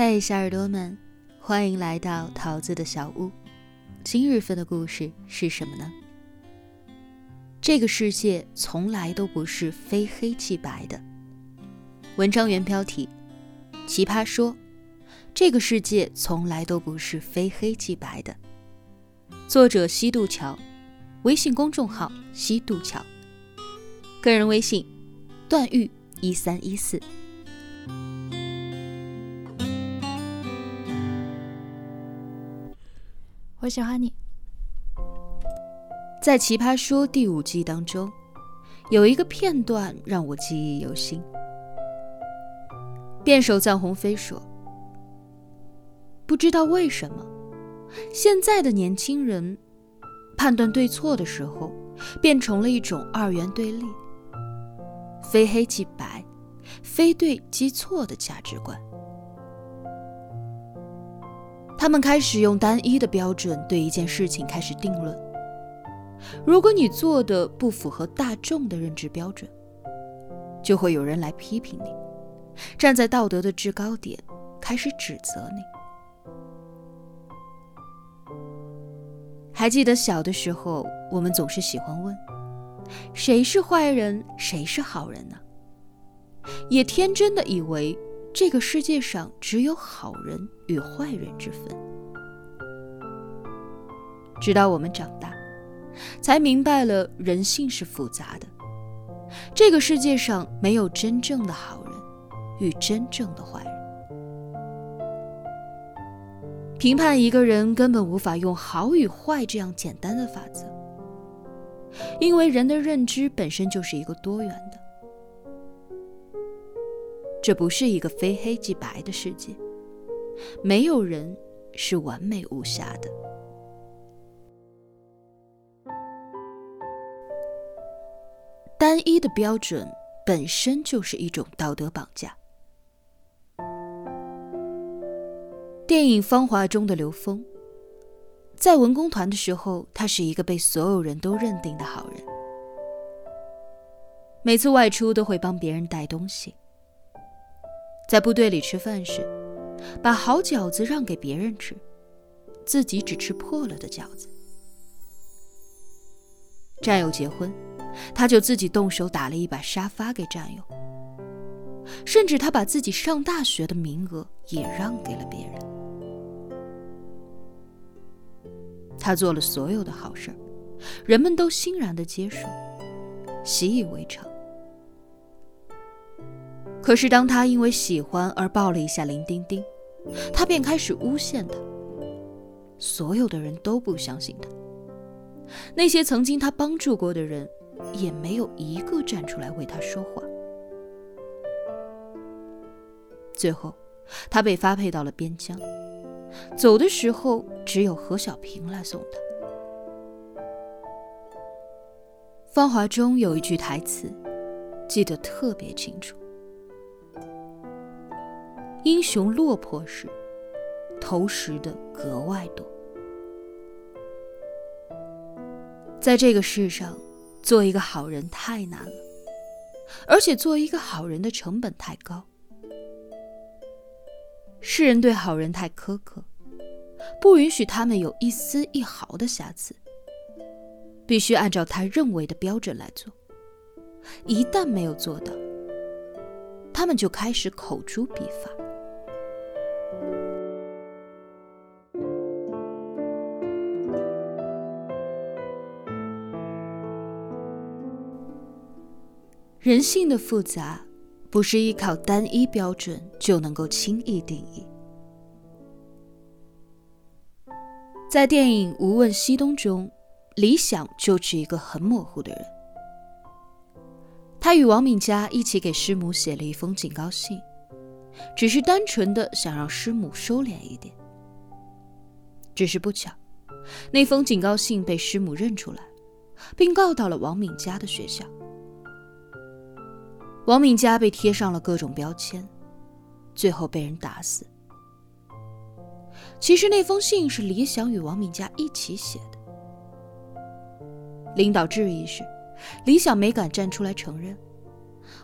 嘿，小耳朵们，欢迎来到桃子的小屋。今日份的故事是什么呢？这个世界从来都不是非黑即白的。文章原标题：奇葩说，这个世界从来都不是非黑即白的。作者：西渡桥，微信公众号：西渡桥，个人微信：段誉一三一四。我喜欢你。在《奇葩说》第五季当中，有一个片段让我记忆犹新。辩手臧鸿飞说：“不知道为什么，现在的年轻人判断对错的时候，变成了一种二元对立，非黑即白，非对即错的价值观。”他们开始用单一的标准对一件事情开始定论。如果你做的不符合大众的认知标准，就会有人来批评你，站在道德的制高点开始指责你。还记得小的时候，我们总是喜欢问：谁是坏人，谁是好人呢？也天真的以为。这个世界上只有好人与坏人之分。直到我们长大，才明白了人性是复杂的。这个世界上没有真正的好人与真正的坏人。评判一个人根本无法用好与坏这样简单的法则，因为人的认知本身就是一个多元的。这不是一个非黑即白的世界，没有人是完美无瑕的。单一的标准本身就是一种道德绑架。电影《芳华》中的刘峰，在文工团的时候，他是一个被所有人都认定的好人，每次外出都会帮别人带东西。在部队里吃饭时，把好饺子让给别人吃，自己只吃破了的饺子。战友结婚，他就自己动手打了一把沙发给战友。甚至他把自己上大学的名额也让给了别人。他做了所有的好事人们都欣然的接受，习以为常。可是，当他因为喜欢而抱了一下林丁丁，他便开始诬陷他。所有的人都不相信他，那些曾经他帮助过的人，也没有一个站出来为他说话。最后，他被发配到了边疆，走的时候只有何小平来送他。《芳华》中有一句台词，记得特别清楚。英雄落魄时，投石的格外多。在这个世上，做一个好人太难了，而且做一个好人的成本太高。世人对好人太苛刻，不允许他们有一丝一毫的瑕疵，必须按照他认为的标准来做。一旦没有做到，他们就开始口诛笔伐。人性的复杂，不是依靠单一标准就能够轻易定义。在电影《无问西东》中，李想就是一个很模糊的人。他与王敏佳一起给师母写了一封警告信，只是单纯的想让师母收敛一点。只是不巧，那封警告信被师母认出来，并告到了王敏佳的学校。王敏佳被贴上了各种标签，最后被人打死。其实那封信是李想与王敏佳一起写的。领导质疑时，李想没敢站出来承认，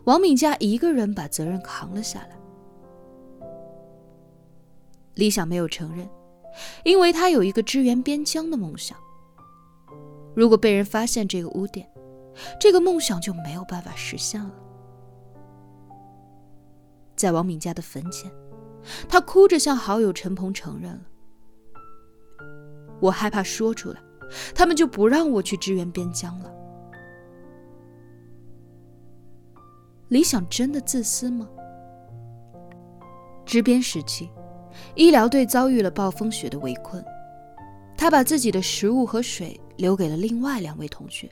王敏佳一个人把责任扛了下来。李想没有承认，因为他有一个支援边疆的梦想。如果被人发现这个污点，这个梦想就没有办法实现了。在王敏家的坟前，他哭着向好友陈鹏承认了：“我害怕说出来，他们就不让我去支援边疆了。”李想真的自私吗？支边时期，医疗队遭遇了暴风雪的围困，他把自己的食物和水留给了另外两位同学，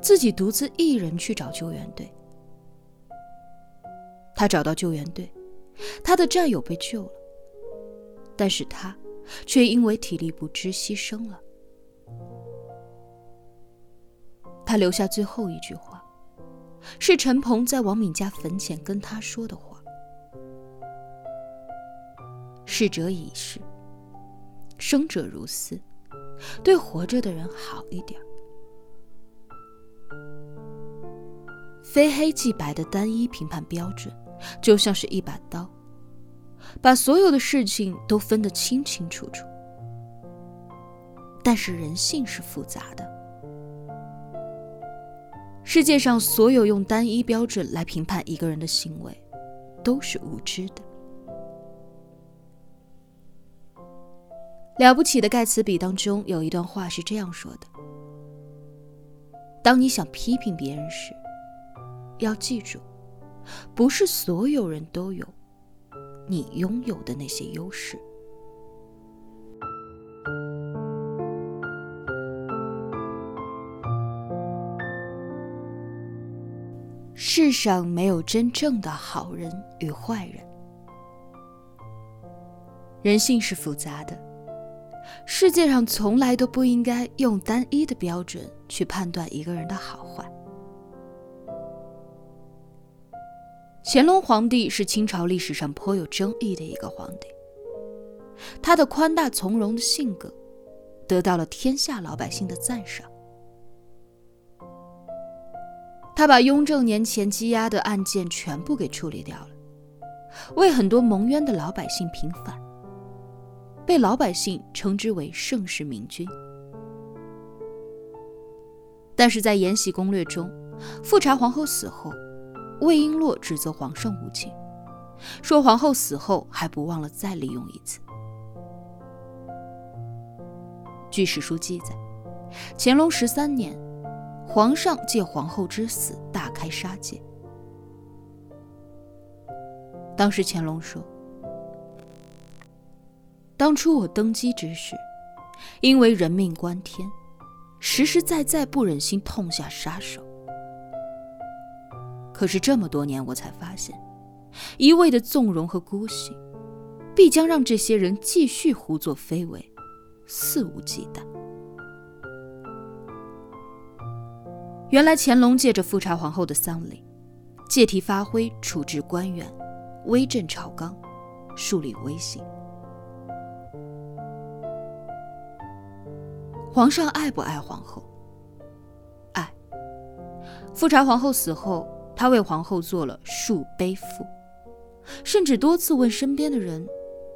自己独自一人去找救援队。他找到救援队，他的战友被救了，但是他却因为体力不支牺牲了。他留下最后一句话，是陈鹏在王敏家坟前跟他说的话。逝者已逝，生者如斯，对活着的人好一点。非黑即白的单一评判标准，就像是一把刀，把所有的事情都分得清清楚楚。但是人性是复杂的，世界上所有用单一标准来评判一个人的行为，都是无知的。了不起的盖茨比当中有一段话是这样说的：“当你想批评别人时，要记住，不是所有人都有你拥有的那些优势。世上没有真正的好人与坏人，人性是复杂的。”世界上从来都不应该用单一的标准去判断一个人的好坏。乾隆皇帝是清朝历史上颇有争议的一个皇帝，他的宽大从容的性格得到了天下老百姓的赞赏。他把雍正年前积压的案件全部给处理掉了，为很多蒙冤的老百姓平反。被老百姓称之为盛世明君，但是在《延禧攻略》中，富察皇后死后，魏璎珞指责皇上无情，说皇后死后还不忘了再利用一次。据史书记载，乾隆十三年，皇上借皇后之死大开杀戒，当时乾隆说。当初我登基之时，因为人命关天，实实在在不忍心痛下杀手。可是这么多年，我才发现，一味的纵容和姑息，必将让这些人继续胡作非为，肆无忌惮。原来乾隆借着富察皇后的丧礼，借题发挥，处置官员，威震朝纲，树立威信。皇上爱不爱皇后？爱。富察皇后死后，他为皇后做了数碑赋，甚至多次问身边的人，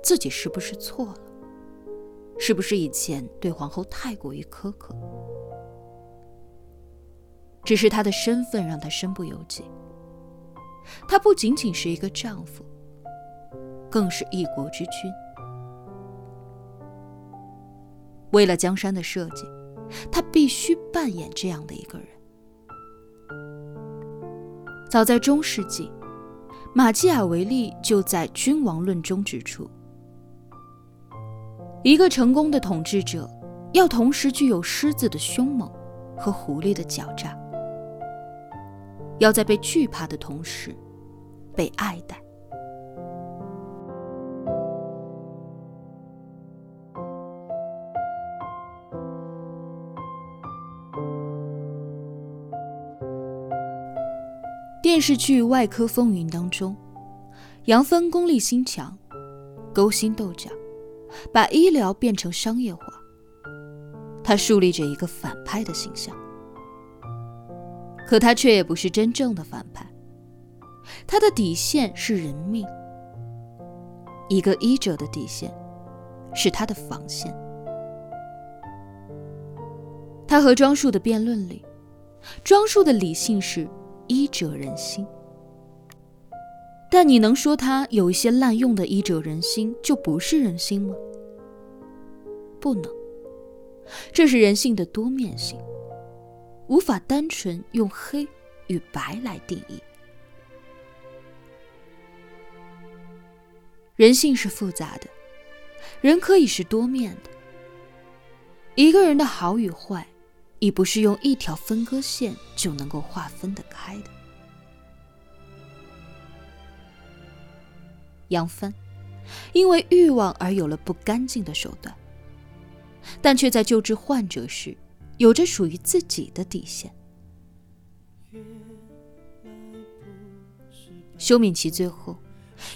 自己是不是错了，是不是以前对皇后太过于苛刻？只是他的身份让他身不由己。他不仅仅是一个丈夫，更是一国之君。为了江山的设计，他必须扮演这样的一个人。早在中世纪，马基雅维利就在《君王论》中指出，一个成功的统治者要同时具有狮子的凶猛和狐狸的狡诈，要在被惧怕的同时被爱戴。电视剧《外科风云》当中，杨芬功力心强，勾心斗角，把医疗变成商业化。他树立着一个反派的形象，可他却也不是真正的反派。他的底线是人命。一个医者的底线，是他的防线。他和庄树的辩论里，庄树的理性是医者仁心，但你能说他有一些滥用的医者仁心就不是人心吗？不能，这是人性的多面性，无法单纯用黑与白来定义。人性是复杂的，人可以是多面的。一个人的好与坏，已不是用一条分割线就能够划分得开的。杨帆因为欲望而有了不干净的手段，但却在救治患者时，有着属于自己的底线。修敏琪最后。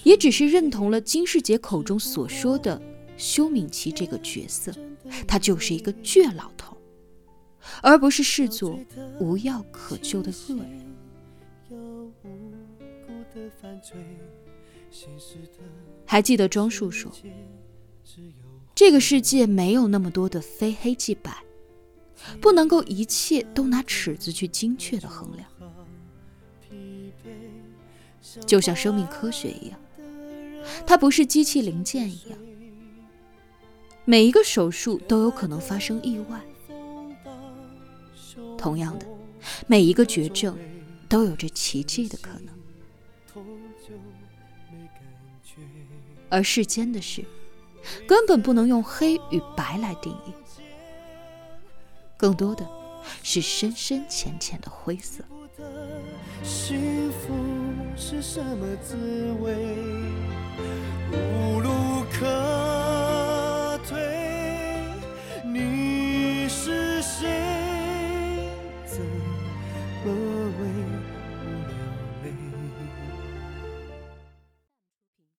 也只是认同了金世杰口中所说的修敏琪这个角色，他就是一个倔老头，而不是视作无药可救的恶人。还记得庄树说：“这个世界没有那么多的非黑即白，不能够一切都拿尺子去精确的衡量。”就像生命科学一样，它不是机器零件一样，每一个手术都有可能发生意外。同样的，每一个绝症都有着奇迹的可能。而世间的事，根本不能用黑与白来定义，更多的是深深浅浅的灰色。是什么滋味？